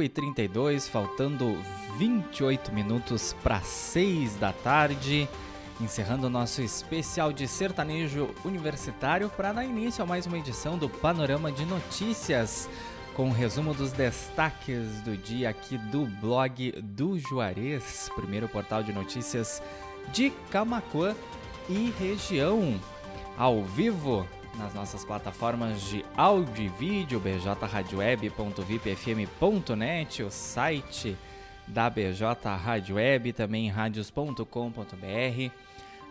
5h32, faltando 28 minutos para 6 da tarde, encerrando o nosso especial de sertanejo universitário para dar início a mais uma edição do Panorama de Notícias, com um resumo dos destaques do dia aqui do blog do Juarez, primeiro portal de notícias de Camacuã e região, ao vivo nas nossas plataformas de áudio e vídeo, bjradioweb.vipfm.net, o site da BJ Rádio Web, também radios.com.br,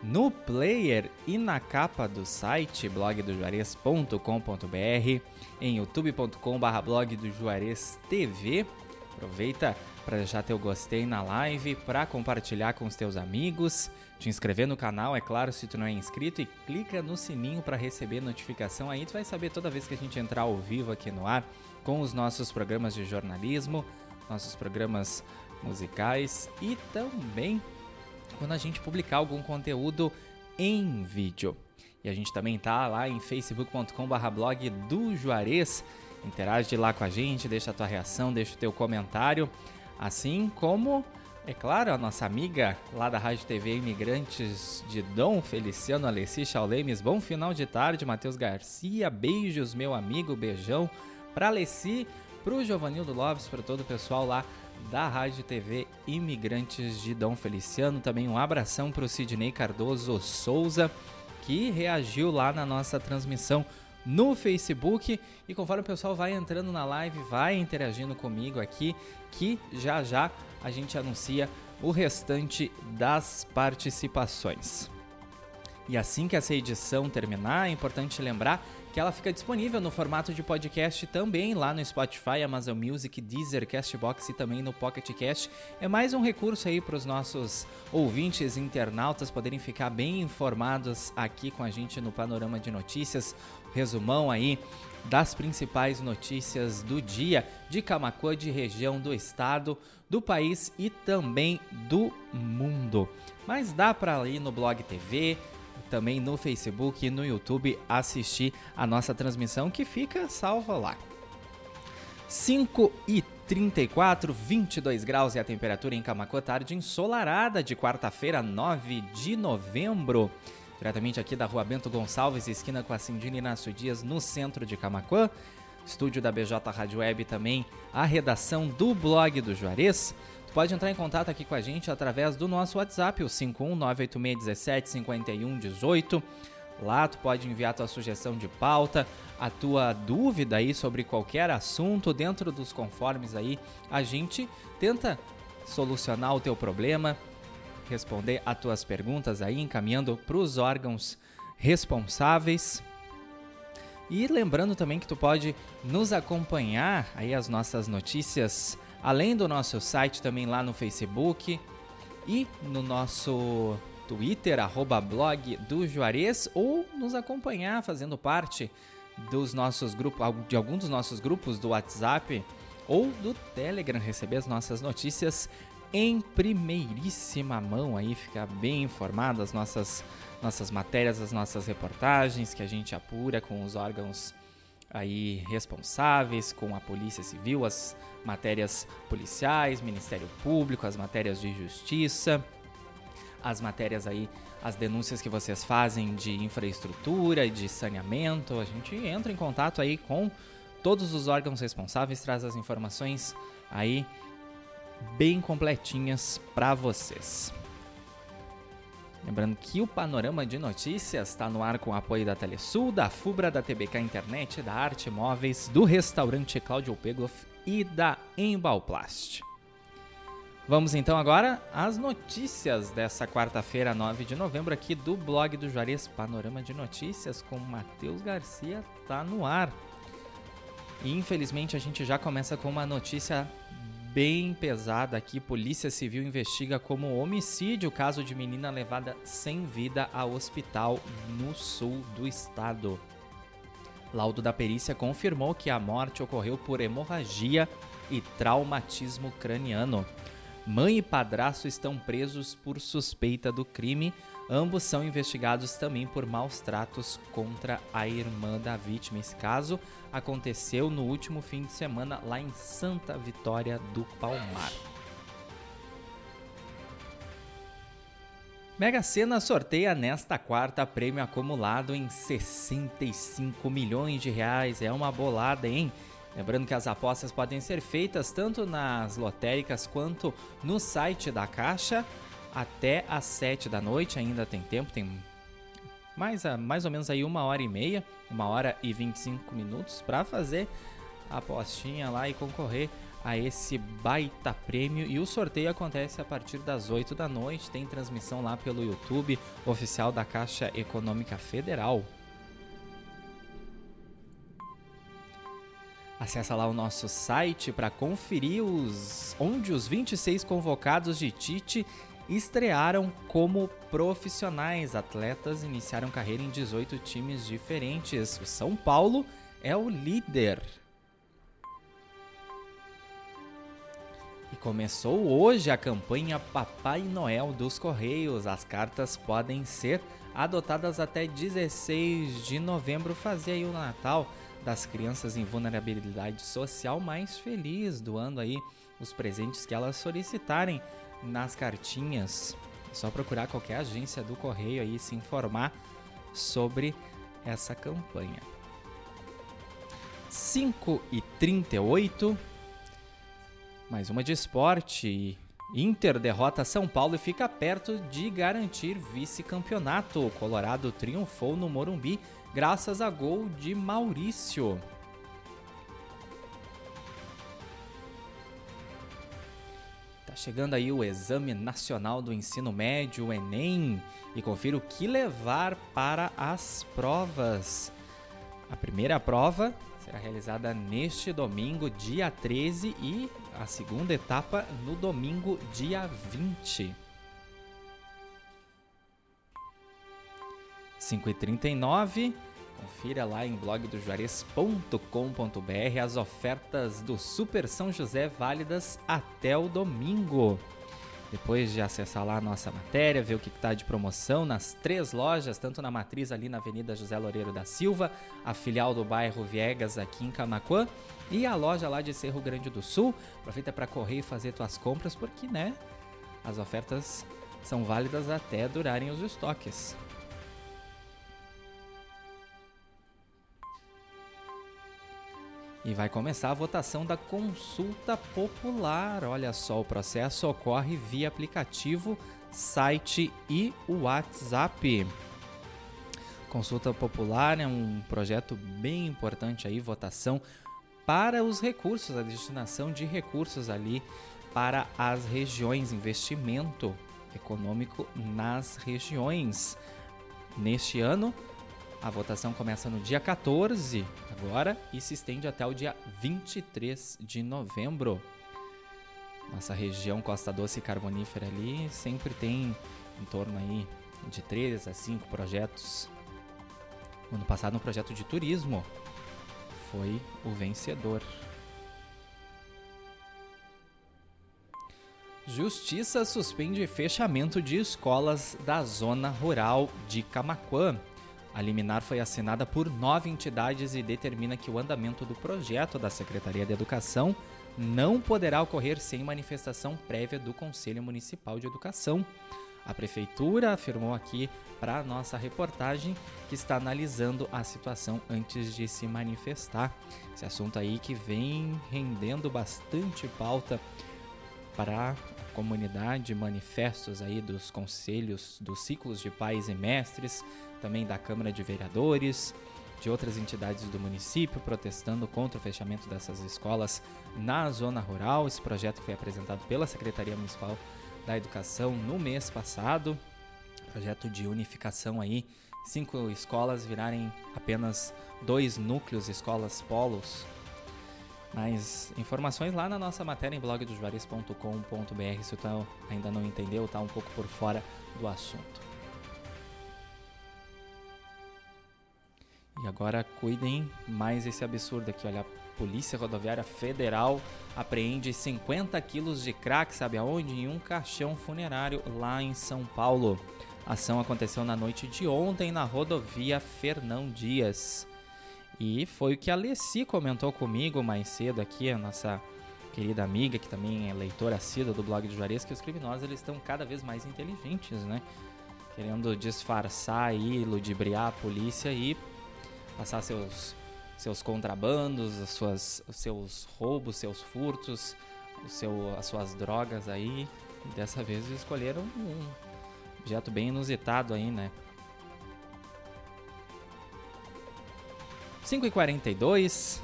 no player e na capa do site blogdojuarez.com.br, em youtube.com.br blog do Juarez TV. Aproveita para deixar teu gostei na live, para compartilhar com os teus amigos, te inscrever no canal, é claro, se tu não é inscrito, e clica no sininho para receber notificação. Aí tu vai saber toda vez que a gente entrar ao vivo aqui no ar com os nossos programas de jornalismo, nossos programas musicais e também quando a gente publicar algum conteúdo em vídeo. E a gente também tá lá em facebook.com/blog do Juarez. Interage lá com a gente, deixa a tua reação, deixa o teu comentário. Assim como, é claro, a nossa amiga lá da Rádio TV Imigrantes de Dom Feliciano Alessi Chaulemes. Bom final de tarde, Matheus Garcia. Beijos, meu amigo, beijão para Alessi, pro Giovanildo Lopes, para todo o pessoal lá da Rádio TV Imigrantes de Dom Feliciano. Também um abração para o Sidney Cardoso Souza, que reagiu lá na nossa transmissão no Facebook. E conforme o pessoal vai entrando na live, vai interagindo comigo aqui, que já já a gente anuncia o restante das participações. E assim que essa edição terminar, é importante lembrar que ela fica disponível no formato de podcast também lá no Spotify, Amazon Music, Deezer, Castbox e também no Pocket Cast. É mais um recurso aí para os nossos ouvintes internautas poderem ficar bem informados aqui com a gente no Panorama de Notícias, resumão aí das principais notícias do dia de Camacuã, de região do estado, do país e também do mundo. Mas dá para ir no Blog TV, também no Facebook e no YouTube assistir a nossa transmissão que fica salva lá. 5 e 34, 22 graus e a temperatura em Camacuã, tarde ensolarada de quarta-feira, 9 de novembro. Diretamente aqui da rua Bento Gonçalves, esquina com a Cindina Inácio Dias, no centro de Camacuã. Estúdio da BJ Rádio Web também, a redação do blog do Juarez. Tu pode entrar em contato aqui com a gente através do nosso WhatsApp, o 51986175118. Lá tu pode enviar tua sugestão de pauta, a tua dúvida aí sobre qualquer assunto dentro dos conformes aí. A gente tenta solucionar o teu problema, responder a tuas perguntas aí, encaminhando para os órgãos responsáveis. E lembrando também que tu pode nos acompanhar aí as nossas notícias, além do nosso site também lá no Facebook e no nosso Twitter, arroba blog do Juarez, ou nos acompanhar fazendo parte dos nossos grupos, de alguns dos nossos grupos do WhatsApp ou do Telegram, receber as nossas notícias em primeiríssima mão aí, ficar bem informado das nossas, nossas matérias, as nossas reportagens que a gente apura com os órgãos aí responsáveis, com a Polícia Civil, as matérias policiais, Ministério Público, as matérias de justiça, as matérias aí, as denúncias que vocês fazem de infraestrutura e de saneamento, a gente entra em contato aí com todos os órgãos responsáveis, traz as informações aí bem completinhas para vocês. Lembrando que o Panorama de Notícias está no ar com o apoio da Telesul, da Fubra, da TBK Internet, da Arte Móveis, do restaurante Claudio Pegloff e da Embalplast. Vamos então agora às notícias dessa quarta-feira, 9 de novembro, aqui do blog do Juarez Panorama de Notícias com Matheus Garcia, tá no ar. E infelizmente a gente já começa com uma notícia bem pesada aqui. Polícia Civil investiga como homicídio o caso de menina levada sem vida ao hospital no sul do estado. Laudo da perícia confirmou que a morte ocorreu por hemorragia e traumatismo craniano. Mãe e padrasto estão presos por suspeita do crime. Ambos são investigados também por maus tratos contra a irmã da vítima. Esse caso aconteceu no último fim de semana lá em Santa Vitória do Palmar. Mega Sena sorteia nesta quarta prêmio acumulado em 65 milhões de reais. É uma bolada, hein? Lembrando que as apostas podem ser feitas tanto nas lotéricas quanto no site da Caixa até às 7 da noite. Ainda tem tempo, tem mais, mais ou menos aí uma hora e meia, uma hora e 25 minutos para fazer a apostinha lá e concorrer a esse baita prêmio. E o sorteio acontece a partir das 8 da noite. Tem transmissão lá pelo YouTube oficial da Caixa Econômica Federal. Acesse lá o nosso site para conferir os onde os 26 convocados de Tite estrearam como profissionais. Atletas iniciaram carreira em 18 times diferentes. O São Paulo é o líder. E começou hoje a campanha Papai Noel dos Correios. As cartas podem ser adotadas até 16 de novembro. Fazer aí o Natal das crianças em vulnerabilidade social mais feliz, doando aí os presentes que elas solicitarem nas cartinhas. É só procurar qualquer agência do correio aí se informar sobre essa campanha. 5 e 38 mais uma de esporte. Inter derrota São Paulo e fica perto de garantir vice-campeonato. Colorado triunfou no Morumbi graças a gol de Maurício. Chegando aí o Exame Nacional do Ensino Médio, o Enem, e confira o que levar para as provas. A primeira prova será realizada neste domingo, dia 13, e a segunda etapa no domingo, dia 20. 5h39. Confira lá em blogdojuarez.com.br as ofertas do Super São José válidas até o domingo. Depois de acessar lá a nossa matéria, ver o que está de promoção nas três lojas, tanto na matriz ali na Avenida José Loureiro da Silva, a filial do bairro Viegas aqui em Camacuã e a loja lá de Cerro Grande do Sul. Aproveita para correr e fazer tuas compras porque, né, as ofertas são válidas até durarem os estoques. E vai começar a votação da consulta popular. Olha só, o processo ocorre via aplicativo, site e WhatsApp. Consulta popular é um projeto bem importante aí, votação para os recursos, a destinação de recursos ali para as regiões, investimento econômico nas regiões. Neste ano, a votação começa no dia 14 agora e se estende até o dia 23 de novembro. Nossa região Costa Doce e Carbonífera ali sempre tem em torno aí de 3 a 5 projetos. ano passado um projeto de turismo foi o vencedor. Justiça suspende fechamento de escolas da zona rural de Camaquã. A liminar foi assinada por nove entidades e determina que o andamento do projeto da Secretaria de Educação não poderá ocorrer sem manifestação prévia do Conselho Municipal de Educação. A Prefeitura afirmou aqui para a nossa reportagem que está analisando a situação antes de se manifestar. Esse assunto aí que vem rendendo bastante pauta para a comunidade, manifestos aí dos conselhos, dos ciclos de pais e mestres, também da Câmara de Vereadores, de outras entidades do município protestando contra o fechamento dessas escolas na zona rural. Esse projeto foi apresentado pela Secretaria Municipal da Educação no mês passado. Projeto de unificação aí, cinco escolas virarem apenas dois núcleos, escolas polos. Mais informações lá na nossa matéria em blogdojuarez.com.br se tu ainda não entendeu, está um pouco por fora do assunto. E agora cuidem mais esse absurdo aqui, olha. Polícia Rodoviária Federal apreende 50 quilos de crack, sabe aonde? Em um caixão funerário lá em São Paulo. A ação aconteceu na noite de ontem na rodovia Fernão Dias. E foi o que a Alessi comentou comigo mais cedo aqui, a nossa querida amiga, que também é leitora assídua do blog de Juarez, que os criminosos eles estão cada vez mais inteligentes, né? Querendo disfarçar e ludibriar a polícia e passar seus, seus contrabandos, as suas, os seus roubos, seus furtos, o seu, as suas drogas aí. E dessa vez escolheram um objeto bem inusitado aí, né? 5h42.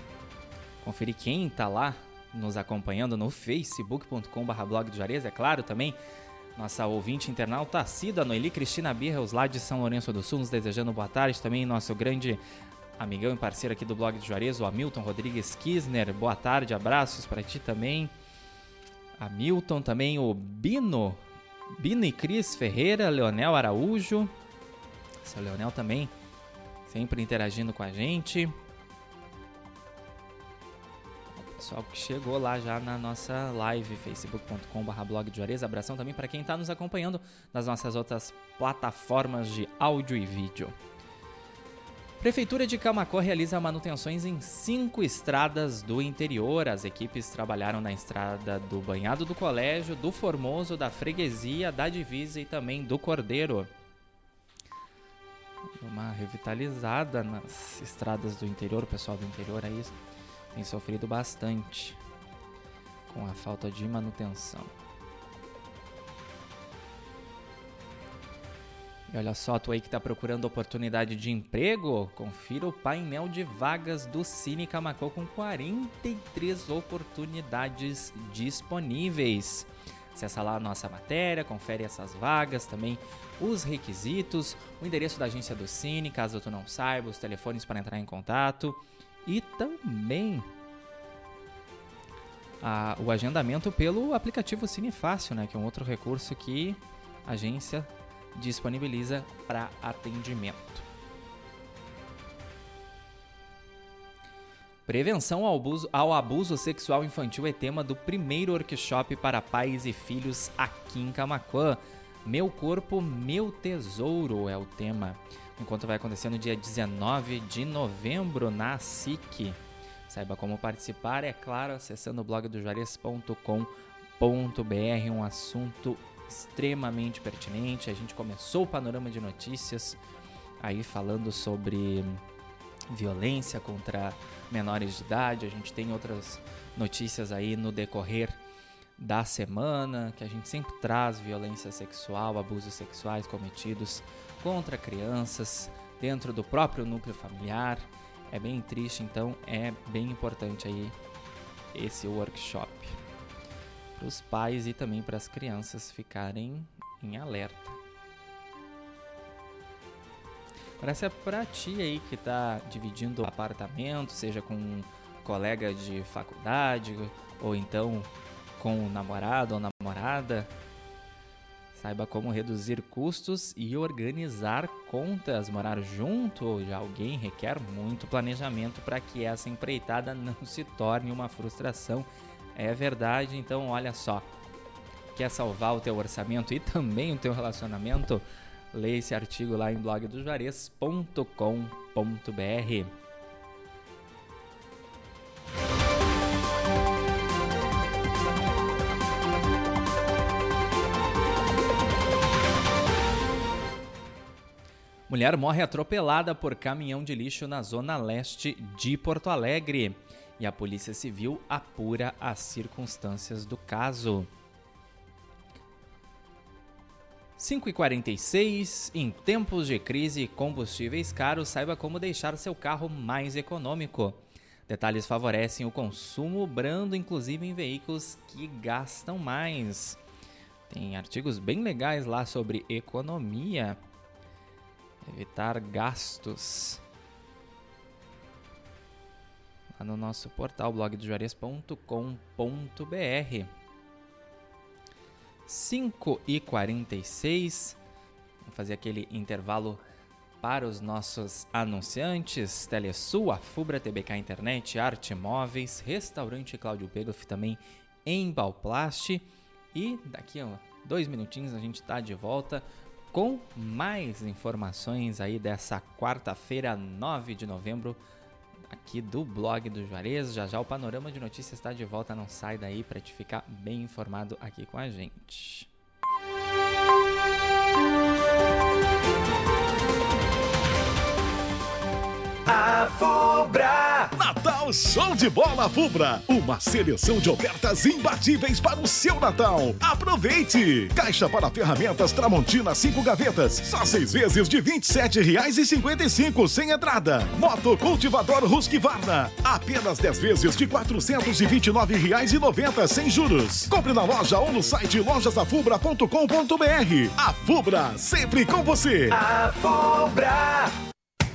Conferir quem tá lá nos acompanhando no facebook.com.br blog de Juarez, é claro também. Nossa ouvinte internauta assídua, Noeli Cristina Birros, lá de São Lourenço do Sul, nos desejando boa tarde. Também nosso grande amigão e parceiro aqui do blog de Juarez, o Hamilton Rodrigues Kisner. Boa tarde, abraços para ti também. Hamilton também, o Bino, Bino e Cris Ferreira, Leonel Araújo. Seu Leonel também sempre interagindo com a gente pessoal que chegou lá já na nossa live, facebook.com.br blog de Juarez. Abração também para quem está nos acompanhando nas nossas outras plataformas de áudio e vídeo. Prefeitura de Camacô realiza manutenções em cinco estradas do interior. As equipes trabalharam na estrada do Banhado do Colégio, do Formoso, da Freguesia, da Divisa e também do Cordeiro. Uma revitalizada nas estradas do interior, o pessoal do interior aí tem sofrido bastante com a falta de manutenção. E olha só, tu aí que está procurando oportunidade de emprego, confira o painel de vagas do Cine Camacô com 43 oportunidades disponíveis. Acesse lá a nossa matéria, confere essas vagas, também os requisitos, o endereço da agência do Cine, caso tu não saiba, os telefones para entrar em contato e também a, o agendamento pelo aplicativo Cine Fácil, né, que é um outro recurso que a agência disponibiliza para atendimento. Prevenção ao abuso, ao abuso, sexual infantil é tema do primeiro workshop para pais e filhos aqui em Camacuã. Meu corpo, meu tesouro é o tema. O encontro vai acontecer no dia 19 de novembro na SIC. Saiba como participar, é claro, acessando o blog do juarez.com.br, um assunto extremamente pertinente. A gente começou o panorama de notícias aí falando sobre violência contra menores de idade. A gente tem outras notícias aí no decorrer da semana, que a gente sempre traz violência sexual, abusos sexuais cometidos contra crianças dentro do próprio núcleo familiar. É bem triste, então é bem importante aí esse workshop para os pais e também para as crianças ficarem em alerta. Parece é para ti aí que está dividindo apartamento, seja com um colega de faculdade ou então com o namorado ou namorada, Saiba como reduzir custos e organizar contas. Morar junto de alguém requer muito planejamento para que essa empreitada não se torne uma frustração. É verdade, então olha só. Quer salvar o teu orçamento e também o teu relacionamento? Leia esse artigo lá em blogdojuarez.com.br. Mulher morre atropelada por caminhão de lixo na zona leste de Porto Alegre e a Polícia Civil apura as circunstâncias do caso. 5 e 46 em tempos de crise e combustíveis caros, saiba como deixar seu carro mais econômico. Detalhes favorecem o consumo brando, inclusive em veículos que gastam mais. Tem artigos bem legais lá sobre economia evitar gastos. Lá no nosso portal blogdojuarez.com.br 5 e 46 Vamos fazer aquele intervalo para os nossos anunciantes, Telesul, Fubra, TBK Internet, Arte Móveis, Restaurante Cláudio Pegoff também em Balplast. E daqui a dois minutinhos a gente está de volta com mais informações aí dessa quarta-feira, 9 de novembro, aqui do blog do Juarez. Já já o Panorama de Notícias está de volta, não sai daí para te ficar bem informado aqui com a gente. A Fubra! Natal Show de Bola Fubra! Uma seleção de ofertas imbatíveis para o seu Natal. Aproveite! Caixa para ferramentas Tramontina 5 gavetas, só seis vezes de R$ 27,55 sem entrada. Moto cultivador Husqvarna, apenas 10 vezes de R$ 429,90 sem juros. Compre na loja ou no site lojasafubra.com.br. A Fubra, sempre com você! A Fubra!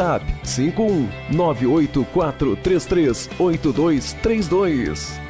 WhatsApp 51 98433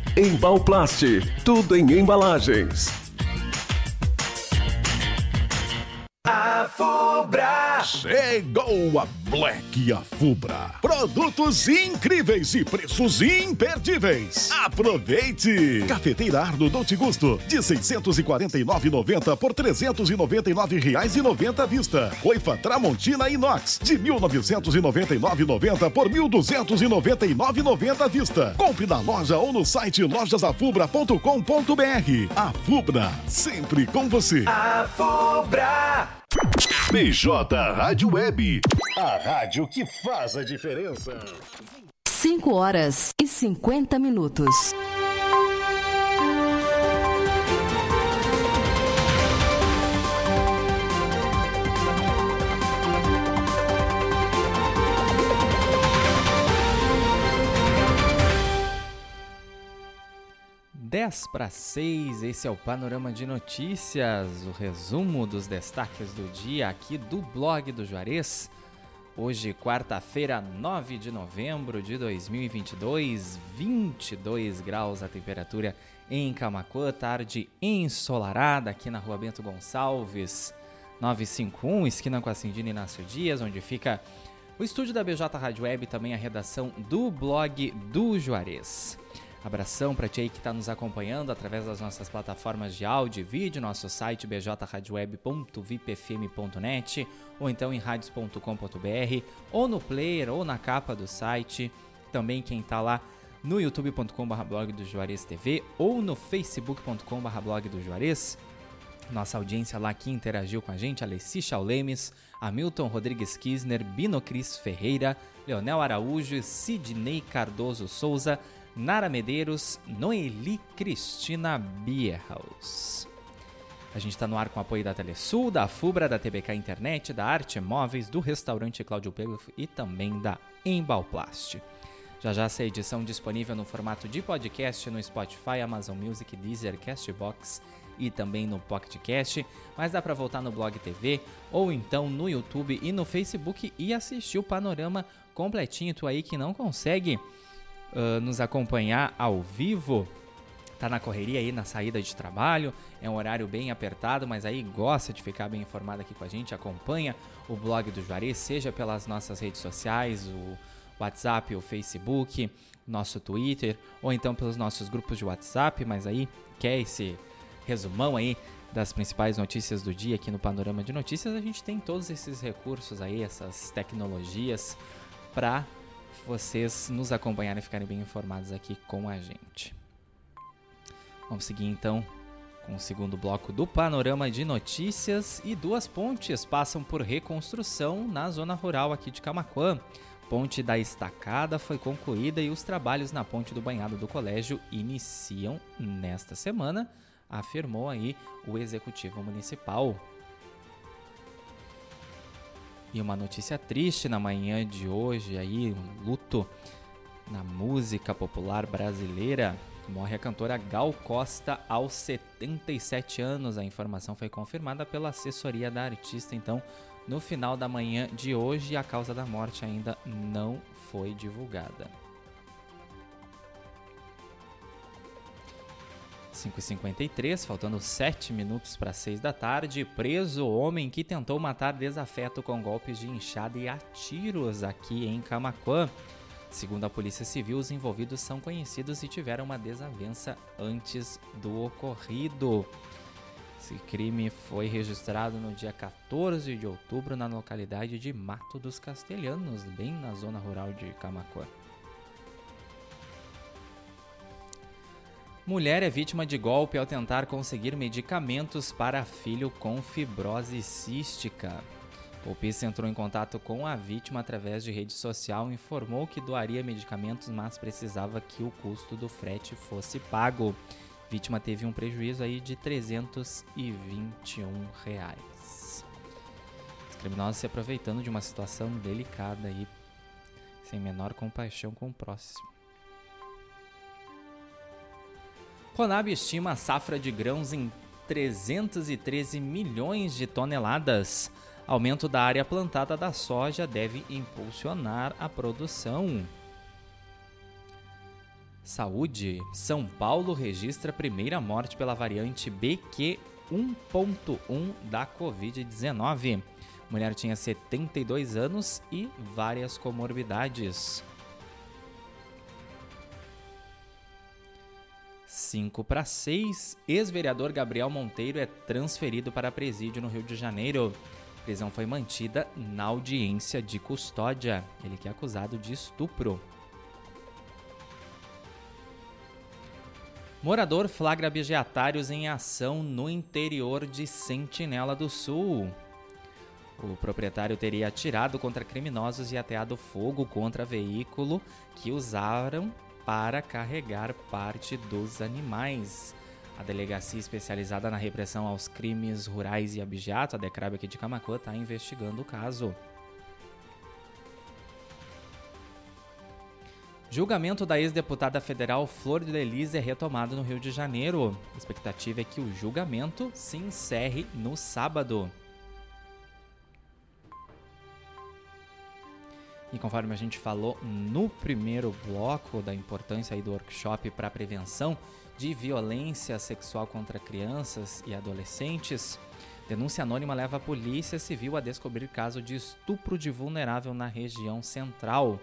Embalplast, tudo em embalagens. A Fubra! Chegou a Black Afubra. Produtos incríveis e preços imperdíveis. Aproveite! Cafeteira Arno Dolce Gusto de 649,90 por 399 reais e 90 à vista. Coifa Tramontina Inox de 1999,90 por 1.299,90 à vista. Compre na loja ou no site lojasafubra.com.br. A Fubra, sempre com você. A Fubra! BJ Rádio Web. A rádio que faz a diferença. 5 horas e 50 minutos. Dez para seis, esse é o Panorama de Notícias, o resumo dos destaques do dia aqui do blog do Juarez. Hoje, quarta-feira, 9 de novembro de 2022, 22 graus a temperatura em Camacuã, tarde ensolarada aqui na rua Bento Gonçalves, 951, esquina com a Cindina Inácio Dias, onde fica o estúdio da BJ Rádio Web e também a redação do blog do Juarez. Abração para ti aí que está nos acompanhando através das nossas plataformas de áudio e vídeo, nosso site bjradioweb.vipfm.net ou então em radios.com.br ou no player ou na capa do site. Também quem está lá no youtube.com.br blog do Juarez TV ou no facebook.com.br blog do Juarez. Nossa audiência lá que interagiu com a gente, Alessi Chaulemes, Hamilton Rodrigues Kisner, Bino Cris Ferreira, Leonel Araújo, Sidney Cardoso Souza, Nara Medeiros, Noeli Cristina Bierhaus. A gente está no ar com apoio da Telesul, da Fubra, da TBK Internet, da Arte Móveis, do restaurante Cláudio Pelo e também da Embalplast. Já já essa edição disponível no formato de podcast no Spotify, Amazon Music, Deezer, Castbox e também no PocketCast, mas dá para voltar no Blog TV ou então no YouTube e no Facebook e assistir o panorama completinho. Tu aí que não consegue uh, nos acompanhar ao vivo, tá na correria aí na saída de trabalho, é um horário bem apertado, mas aí gosta de ficar bem informado aqui com a gente, acompanha o blog do Juarez, seja pelas nossas redes sociais, o WhatsApp, o Facebook, nosso Twitter, ou então pelos nossos grupos de WhatsApp, mas aí quer esse resumão aí das principais notícias do dia aqui no Panorama de Notícias, a gente tem todos esses recursos aí, essas tecnologias para vocês nos acompanharem e ficarem bem informados aqui com a gente. Vamos seguir então com o segundo bloco do Panorama de Notícias e duas pontes passam por reconstrução na zona rural aqui de Camaquã. Ponte da Estacada foi concluída e os trabalhos na Ponte do Banhado do Colégio iniciam nesta semana, afirmou aí o executivo municipal. E uma notícia triste na manhã de hoje aí, um luto na música popular brasileira. Morre a cantora Gal Costa aos 77 anos. A informação foi confirmada pela assessoria da artista, então, no final da manhã de hoje, a causa da morte ainda não foi divulgada. 5h53, faltando 7 minutos para 6 da tarde, preso homem que tentou matar desafeto com golpes de enxada e a tiros aqui em Camaquã. Segundo a Polícia Civil, os envolvidos são conhecidos e tiveram uma desavença antes do ocorrido. Esse crime foi registrado no dia 14 de outubro na localidade de Mato dos Castelhanos, bem na zona rural de Camacuã. Mulher é vítima de golpe ao tentar conseguir medicamentos para filho com fibrose cística. O PIS entrou em contato com a vítima através de rede social e informou que doaria medicamentos, mas precisava que o custo do frete fosse pago. A vítima teve um prejuízo aí de 321 reais. Os criminosos se aproveitando de uma situação delicada aí, sem menor compaixão com o próximo. Conab estima a safra de grãos em 313 milhões de toneladas. Aumento da área plantada da soja deve impulsionar a produção. Saúde. São Paulo registra a primeira morte pela variante BQ 1.1 da Covid-19. Mulher tinha 72 anos e várias comorbidades. 5 para 6. Ex-vereador Gabriel Monteiro é transferido para presídio no Rio de Janeiro. Prisão foi mantida na audiência de custódia. Ele que é acusado de estupro. Morador flagra abigeatários em ação no interior de Sentinela do Sul. O proprietário teria atirado contra criminosos e ateado fogo contra veículo que usaram para carregar parte dos animais. A delegacia especializada na repressão aos crimes rurais e abjetos, a DECRAB aqui de Camacuã, está investigando o caso. Julgamento da ex-deputada federal Flor de Elise é retomado no Rio de Janeiro. A expectativa é que o julgamento se encerre no sábado. E conforme a gente falou no primeiro bloco da importância aí do workshop para a prevenção de violência sexual contra crianças e adolescentes, denúncia anônima leva a Polícia Civil a descobrir caso de estupro de vulnerável na região central.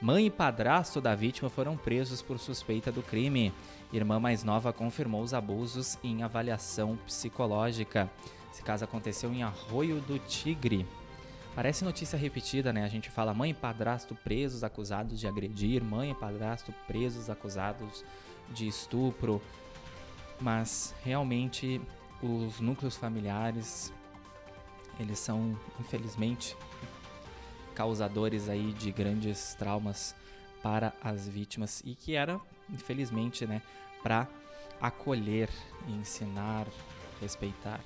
Mãe e padrasto da vítima foram presos por suspeita do crime. Irmã mais nova confirmou os abusos em avaliação psicológica. Esse caso aconteceu em Arroio do Tigre, Parece notícia repetida, né? A gente fala mãe e padrasto presos acusados de agredir, mãe e padrasto presos acusados de estupro. Mas realmente os núcleos familiares, eles são, infelizmente, causadores aí de grandes traumas para as vítimas e que era, infelizmente, né, para acolher, ensinar, respeitar.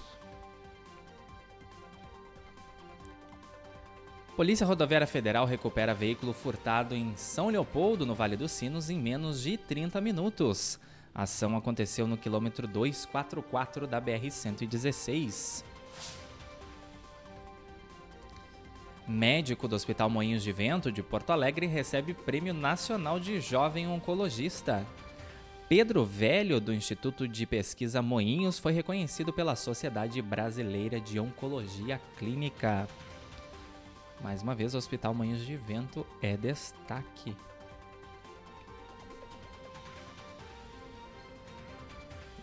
Polícia Rodoviária Federal recupera veículo furtado em São Leopoldo, no Vale dos Sinos, em menos de 30 minutos. A ação aconteceu no quilômetro 244 da BR-116. Médico do Hospital Moinhos de Vento de Porto Alegre recebe Prêmio Nacional de Jovem Oncologista. Pedro Velho, do Instituto de Pesquisa Moinhos, foi reconhecido pela Sociedade Brasileira de Oncologia Clínica. Mais uma vez, o Hospital Moinhos de Vento é destaque.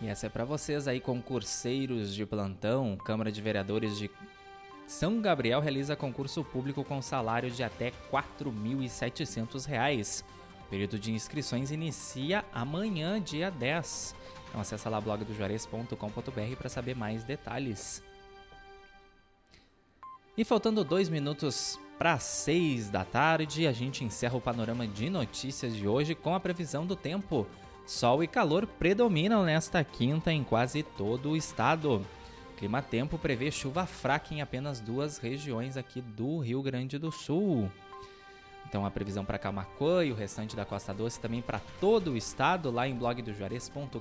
E essa é para vocês aí, concurseiros de plantão. Câmara de Vereadores de São Gabriel realiza concurso público com salário de até R$ 4.700. O período de inscrições inicia amanhã, dia 10. Então acessa lá blogdojuarez.com.br para saber mais detalhes. E faltando dois minutos para seis da tarde, a gente encerra o panorama de notícias de hoje com a previsão do tempo. Sol e calor predominam nesta quinta em quase todo o estado. Clima Tempo prevê chuva fraca em apenas duas regiões aqui do Rio Grande do Sul. Então a previsão para Camacuã e o restante da Costa Doce também para todo o estado lá em blogdojuarez.com.br.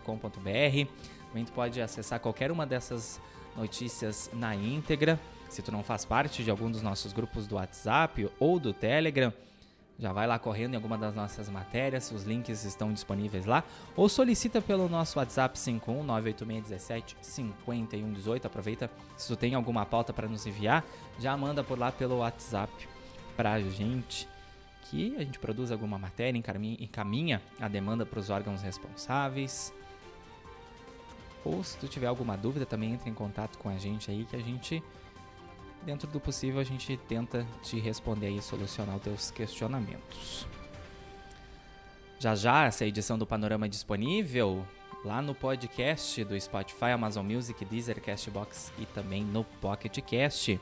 Tu pode acessar qualquer uma dessas notícias na íntegra. Se tu não faz parte de algum dos nossos grupos do WhatsApp ou do Telegram, já vai lá correndo em alguma das nossas matérias, os links estão disponíveis lá, ou solicita pelo nosso WhatsApp 51986175118. Aproveita, se tu tem alguma pauta para nos enviar, já manda por lá pelo WhatsApp pra gente, que a gente produz alguma matéria, encaminha a demanda para os órgãos responsáveis. Ou se tu tiver alguma dúvida, também entre em contato com a gente aí que a gente dentro do possível, a gente tenta te responder e solucionar os teus questionamentos. Já já, essa edição do Panorama é disponível lá no podcast do Spotify, Amazon Music, Deezer, Castbox e também no Pocket Cast.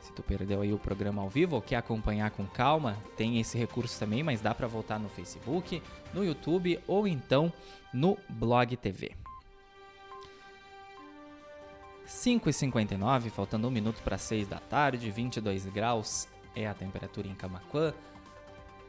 Se tu perdeu aí o programa ao vivo ou quer acompanhar com calma, tem esse recurso também, mas dá para voltar no Facebook, no YouTube ou então no Blog TV. 5h59, faltando um minuto para 6 da tarde, 22 graus é a temperatura em Camacuã.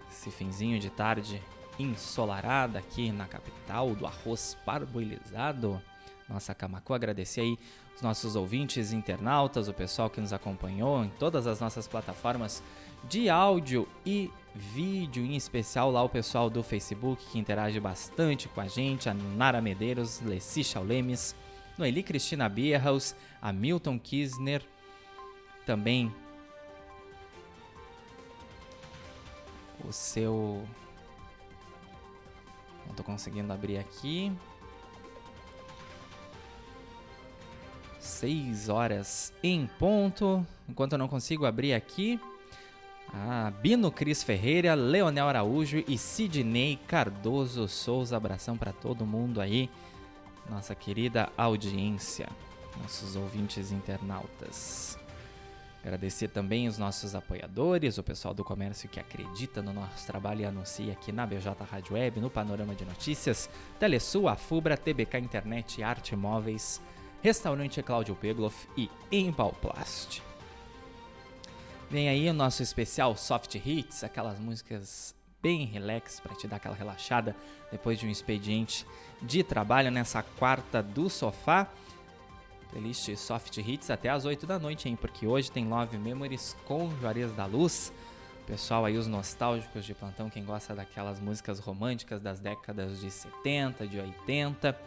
Esse finzinho de tarde ensolarada aqui na capital do arroz parboilizado. Nossa Camacuã, agradecer aí os nossos ouvintes, internautas, o pessoal que nos acompanhou em todas as nossas plataformas de áudio e vídeo, em especial lá o pessoal do Facebook que interage bastante com a gente, a Nara Medeiros, Leci Chaulemes, Noeli Cristina Bierhaus, Hamilton Kisner, também o seu. Não estou conseguindo abrir aqui. 6 horas em ponto. Enquanto eu não consigo abrir aqui. Ah, Bino Cris Ferreira, Leonel Araújo e Sidney Cardoso Souza. Abração para todo mundo aí nossa querida audiência, nossos ouvintes internautas. Agradecer também os nossos apoiadores, o pessoal do comércio que acredita no nosso trabalho e anuncia aqui na BJ Rádio Web, no Panorama de Notícias, Telesul, Afubra, TBK Internet, Arte Móveis, Restaurante Cláudio Pegloff e Empalplast. Vem aí o nosso especial Soft Hits, aquelas músicas bem relax para te dar aquela relaxada depois de um expediente de trabalho nessa quarta do sofá. Playlist Soft Hits até as 8 da noite, hein? Porque hoje tem Love Memories com Juarez da Luz. Pessoal aí, os nostálgicos de plantão, quem gosta daquelas músicas românticas das décadas de 70, de 80.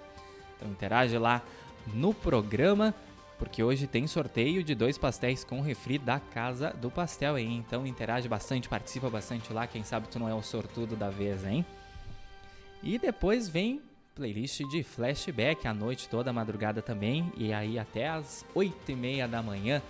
Então interage lá no programa, porque hoje tem sorteio de dois pastéis com refri da Casa do Pastel, hein? Então interage bastante, participa bastante lá, quem sabe tu não é o sortudo da vez, hein? E depois vem playlist de flashback a noite toda, a madrugada também, e aí até as 8 e meia da manhã,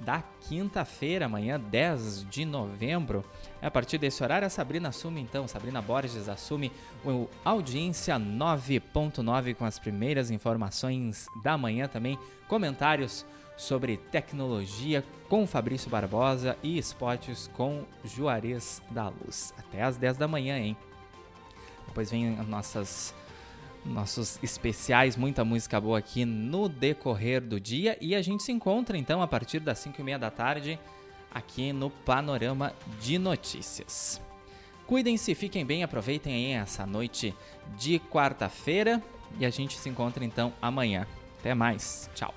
da quinta-feira, amanhã, 10 de novembro. A partir desse horário, a Sabrina assume então, Sabrina Borges assume o Audiência 9.9 com as primeiras informações da manhã também, comentários sobre tecnologia com Fabrício Barbosa e esportes com Juarez da Luz. Até às 10 da manhã, hein? Depois vem nossas nossos especiais, muita música boa aqui no decorrer do dia. E a gente se encontra então a partir das 5 e meia da tarde aqui no Panorama de Notícias. Cuidem-se, fiquem bem, aproveitem essa noite de quarta-feira e a gente se encontra então amanhã. Até mais, tchau.